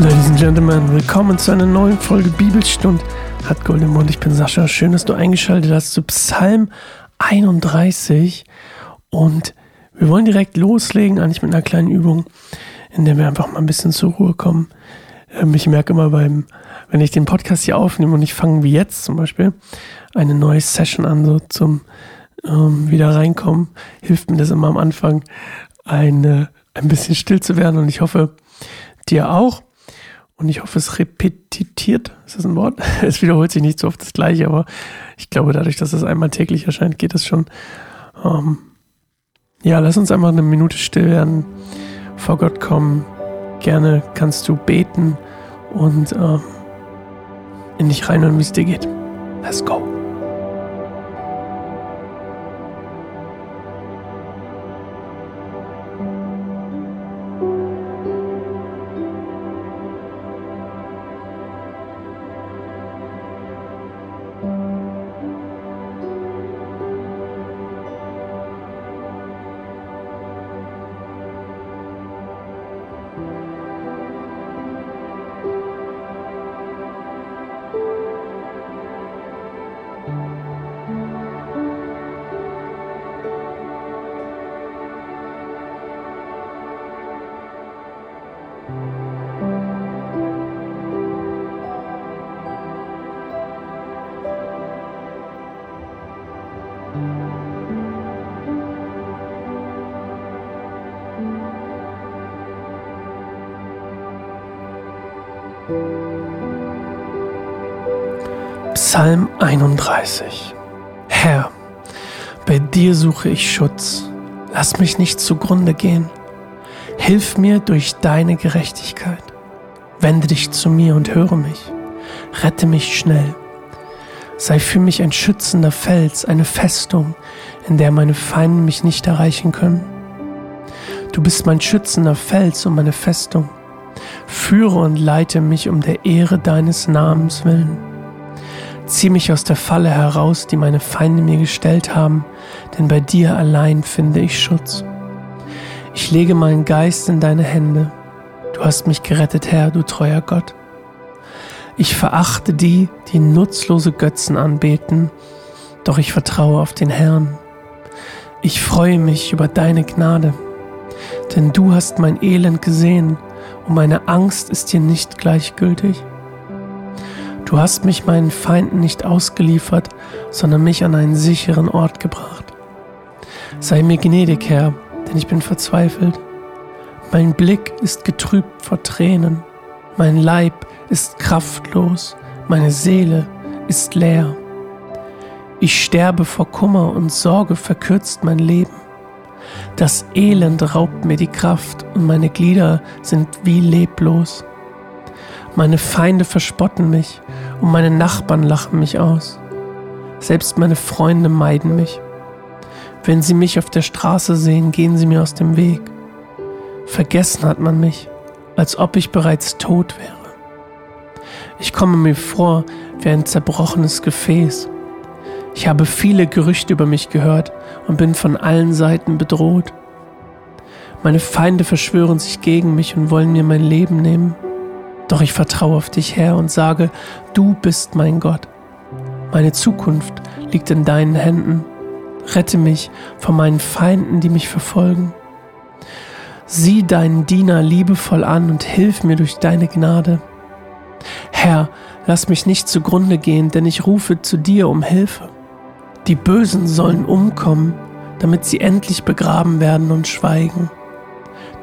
Ladies and Gentlemen, willkommen zu einer neuen Folge Bibelstund. Hat Golden Mond, ich bin Sascha. Schön, dass du eingeschaltet hast zu Psalm 31. Und wir wollen direkt loslegen, eigentlich mit einer kleinen Übung, in der wir einfach mal ein bisschen zur Ruhe kommen. Ähm, ich merke immer beim, wenn ich den Podcast hier aufnehme und ich fange wie jetzt zum Beispiel eine neue Session an, so zum ähm, wieder reinkommen, hilft mir das immer am Anfang, eine, ein bisschen still zu werden. Und ich hoffe, dir auch. Und ich hoffe, es repetitiert. Ist das ein Wort? Es wiederholt sich nicht so oft das Gleiche, aber ich glaube, dadurch, dass es einmal täglich erscheint, geht das schon. Ähm, ja, lass uns einfach eine Minute still werden, vor Gott kommen. Gerne kannst du beten und ähm, in dich reinhören, wie es dir geht. Let's go. Psalm 31 Herr, bei dir suche ich Schutz. Lass mich nicht zugrunde gehen. Hilf mir durch deine Gerechtigkeit. Wende dich zu mir und höre mich. Rette mich schnell. Sei für mich ein schützender Fels, eine Festung, in der meine Feinde mich nicht erreichen können. Du bist mein schützender Fels und meine Festung. Führe und leite mich um der Ehre deines Namens willen. Zieh mich aus der Falle heraus, die meine Feinde mir gestellt haben, denn bei dir allein finde ich Schutz. Ich lege meinen Geist in deine Hände. Du hast mich gerettet, Herr, du treuer Gott. Ich verachte die, die nutzlose Götzen anbeten, doch ich vertraue auf den Herrn. Ich freue mich über deine Gnade, denn du hast mein Elend gesehen und meine Angst ist dir nicht gleichgültig. Du hast mich meinen Feinden nicht ausgeliefert, sondern mich an einen sicheren Ort gebracht. Sei mir gnädig, Herr, denn ich bin verzweifelt. Mein Blick ist getrübt vor Tränen, mein Leib ist kraftlos, meine Seele ist leer. Ich sterbe vor Kummer und Sorge verkürzt mein Leben. Das Elend raubt mir die Kraft und meine Glieder sind wie leblos. Meine Feinde verspotten mich und meine Nachbarn lachen mich aus. Selbst meine Freunde meiden mich. Wenn sie mich auf der Straße sehen, gehen sie mir aus dem Weg. Vergessen hat man mich, als ob ich bereits tot wäre. Ich komme mir vor wie ein zerbrochenes Gefäß. Ich habe viele Gerüchte über mich gehört und bin von allen Seiten bedroht. Meine Feinde verschwören sich gegen mich und wollen mir mein Leben nehmen. Doch ich vertraue auf dich, Herr, und sage, du bist mein Gott. Meine Zukunft liegt in deinen Händen. Rette mich von meinen Feinden, die mich verfolgen. Sieh deinen Diener liebevoll an und hilf mir durch deine Gnade. Herr, lass mich nicht zugrunde gehen, denn ich rufe zu dir um Hilfe. Die Bösen sollen umkommen, damit sie endlich begraben werden und schweigen.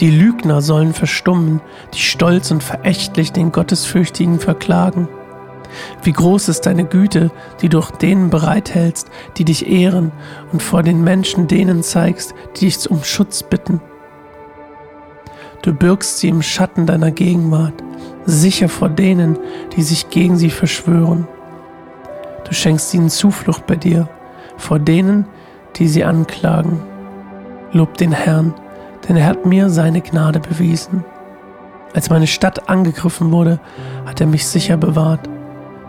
Die Lügner sollen verstummen, die stolz und verächtlich den Gottesfürchtigen verklagen. Wie groß ist deine Güte, die du denen bereithältst, die dich ehren und vor den Menschen denen zeigst, die dich um Schutz bitten. Du birgst sie im Schatten deiner Gegenwart, sicher vor denen, die sich gegen sie verschwören. Du schenkst ihnen Zuflucht bei dir, vor denen, die sie anklagen. Lob den Herrn, denn er hat mir seine Gnade bewiesen. Als meine Stadt angegriffen wurde, hat er mich sicher bewahrt.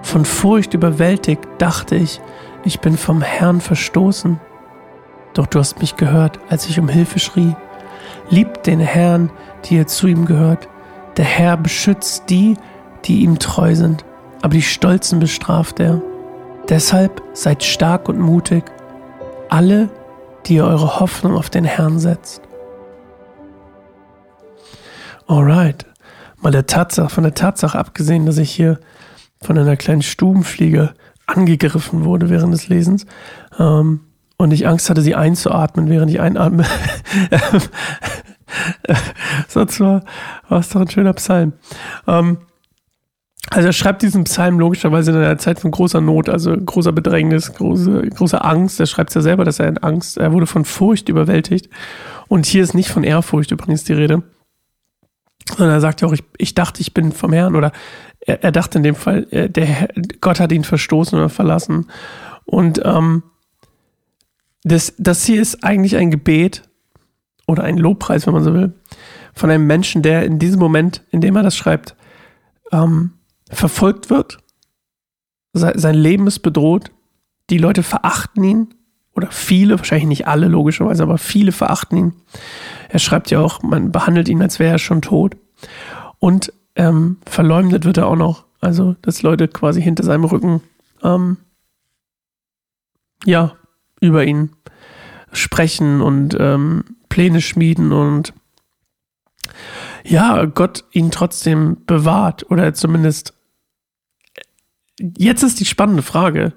Von Furcht überwältigt dachte ich, ich bin vom Herrn verstoßen. Doch du hast mich gehört, als ich um Hilfe schrie. Liebt den Herrn, die ihr zu ihm gehört. Der Herr beschützt die, die ihm treu sind, aber die Stolzen bestraft er. Deshalb seid stark und mutig, alle, die ihr eure Hoffnung auf den Herrn setzt. Alright. Mal der Tatsache, von der Tatsache abgesehen, dass ich hier von einer kleinen Stubenfliege angegriffen wurde während des Lesens ähm, und ich Angst hatte, sie einzuatmen, während ich einatme. Sonst war, war es doch ein schöner Psalm. Ähm, also er schreibt diesen Psalm logischerweise in einer Zeit von großer Not, also großer Bedrängnis, große, großer Angst. Er schreibt es ja selber, dass er in Angst, er wurde von Furcht überwältigt. Und hier ist nicht von Ehrfurcht übrigens die Rede, sondern er sagt ja auch, ich, ich dachte, ich bin vom Herrn oder er, er dachte in dem Fall, äh, der Gott hat ihn verstoßen oder verlassen. Und ähm, das, das hier ist eigentlich ein Gebet oder ein Lobpreis, wenn man so will, von einem Menschen, der in diesem Moment, in dem er das schreibt, ähm, verfolgt wird. Sein Leben ist bedroht. Die Leute verachten ihn. Oder viele, wahrscheinlich nicht alle logischerweise, aber viele verachten ihn. Er schreibt ja auch, man behandelt ihn, als wäre er schon tot. Und ähm, verleumdet wird er auch noch. Also, dass Leute quasi hinter seinem Rücken ähm, ja, über ihn sprechen und ähm, Pläne schmieden und ja, Gott ihn trotzdem bewahrt oder zumindest jetzt ist die spannende Frage.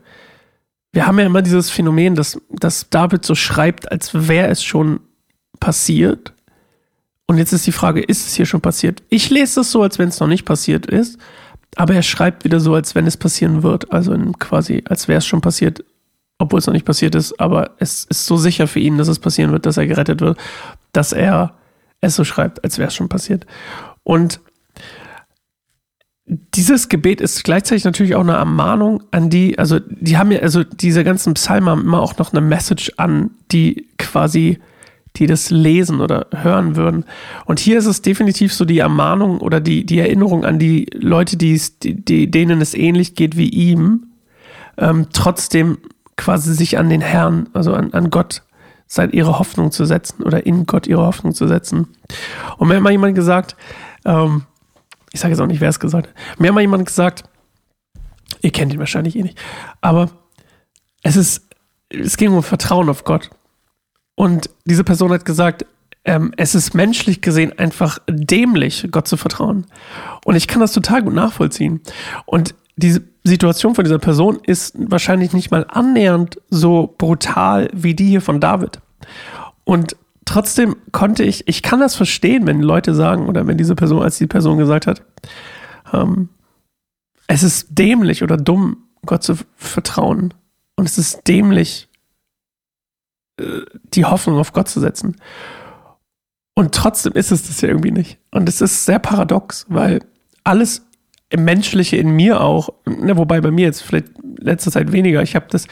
Wir haben ja immer dieses Phänomen, dass, dass David so schreibt, als wäre es schon passiert. Und jetzt ist die Frage, ist es hier schon passiert? Ich lese es so, als wenn es noch nicht passiert ist, aber er schreibt wieder so, als wenn es passieren wird. Also quasi, als wäre es schon passiert, obwohl es noch nicht passiert ist. Aber es ist so sicher für ihn, dass es passieren wird, dass er gerettet wird, dass er es so schreibt, als wäre es schon passiert. Und dieses Gebet ist gleichzeitig natürlich auch eine Ermahnung an die, also die haben ja, also diese ganzen Psalmen haben immer auch noch eine Message an, die quasi, die das lesen oder hören würden. Und hier ist es definitiv so die Ermahnung oder die, die Erinnerung an die Leute, die, die, denen es ähnlich geht wie ihm, ähm, trotzdem quasi sich an den Herrn, also an, an Gott, seit ihre Hoffnung zu setzen oder in Gott ihre Hoffnung zu setzen. Und mir hat mal jemand gesagt, ähm, ich sage jetzt auch nicht, wer es gesagt hat. Mir hat mal jemand gesagt, ihr kennt ihn wahrscheinlich eh nicht, aber es ist, es ging um Vertrauen auf Gott. Und diese Person hat gesagt, ähm, es ist menschlich gesehen einfach dämlich, Gott zu vertrauen. Und ich kann das total gut nachvollziehen. Und diese Situation von dieser Person ist wahrscheinlich nicht mal annähernd so brutal wie die hier von David. Und trotzdem konnte ich, ich kann das verstehen, wenn Leute sagen oder wenn diese Person, als die Person gesagt hat, ähm, es ist dämlich oder dumm, Gott zu vertrauen. Und es ist dämlich, äh, die Hoffnung auf Gott zu setzen. Und trotzdem ist es das ja irgendwie nicht. Und es ist sehr paradox, weil alles Menschliche in mir auch, ne, wobei bei mir jetzt vielleicht letzter Zeit weniger, ich habe das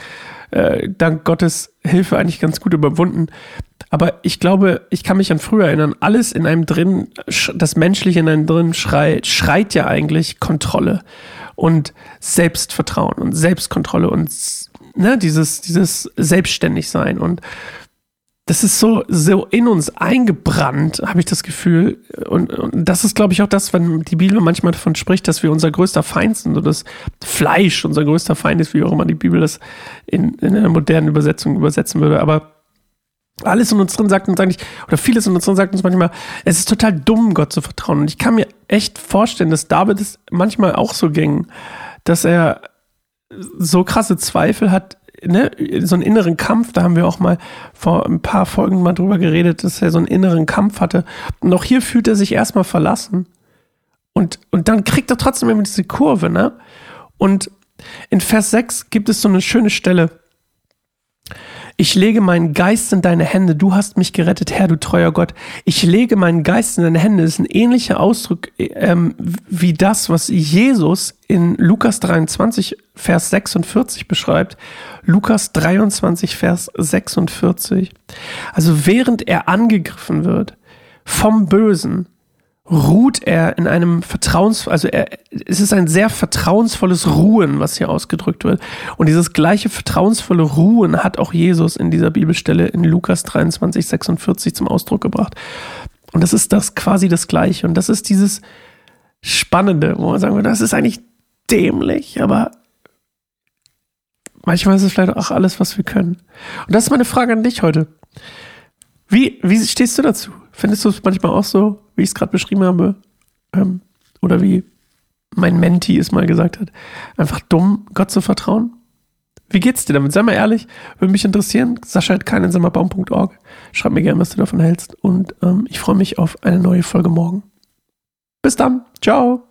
äh, dank Gottes Hilfe eigentlich ganz gut überwunden. Aber ich glaube, ich kann mich an früher erinnern, alles in einem drin, das Menschliche in einem drin schreit, schreit ja eigentlich Kontrolle und Selbstvertrauen und Selbstkontrolle und ne, dieses, dieses Selbstständigsein und das ist so, so in uns eingebrannt, habe ich das Gefühl. Und, und das ist, glaube ich, auch das, wenn die Bibel manchmal davon spricht, dass wir unser größter Feind sind, so das Fleisch unser größter Feind ist, wie auch immer die Bibel das in, in einer modernen Übersetzung übersetzen würde. Aber alles in uns drin sagt uns eigentlich, oder vieles in uns drin sagt uns manchmal, es ist total dumm, Gott zu vertrauen. Und ich kann mir echt vorstellen, dass David es manchmal auch so ging, dass er so krasse Zweifel hat, ne, so einen inneren Kampf, da haben wir auch mal vor ein paar Folgen mal drüber geredet, dass er so einen inneren Kampf hatte. Und auch hier fühlt er sich erstmal verlassen. Und, und dann kriegt er trotzdem immer diese Kurve, ne? Und in Vers 6 gibt es so eine schöne Stelle, ich lege meinen Geist in deine Hände, du hast mich gerettet, Herr, du treuer Gott. Ich lege meinen Geist in deine Hände, das ist ein ähnlicher Ausdruck ähm, wie das, was Jesus in Lukas 23, Vers 46 beschreibt. Lukas 23, Vers 46. Also während er angegriffen wird vom Bösen, ruht er in einem Vertrauens, also er, es ist ein sehr vertrauensvolles Ruhen, was hier ausgedrückt wird. Und dieses gleiche vertrauensvolle Ruhen hat auch Jesus in dieser Bibelstelle in Lukas 23, 46 zum Ausdruck gebracht. Und das ist das quasi das Gleiche. Und das ist dieses, Spannende, wo man sagen würde, das ist eigentlich dämlich, aber manchmal ist es vielleicht auch alles, was wir können. Und das ist meine Frage an dich heute. Wie, wie stehst du dazu? Findest du es manchmal auch so, wie ich es gerade beschrieben habe? Ähm, oder wie mein Menti es mal gesagt hat, einfach dumm, Gott zu vertrauen? Wie geht's dir damit? Sei mal ehrlich, würde mich interessieren. Sascha hat keinensammerbaum.org. Schreib mir gerne, was du davon hältst. Und ähm, ich freue mich auf eine neue Folge morgen. Bis dann. Ciao.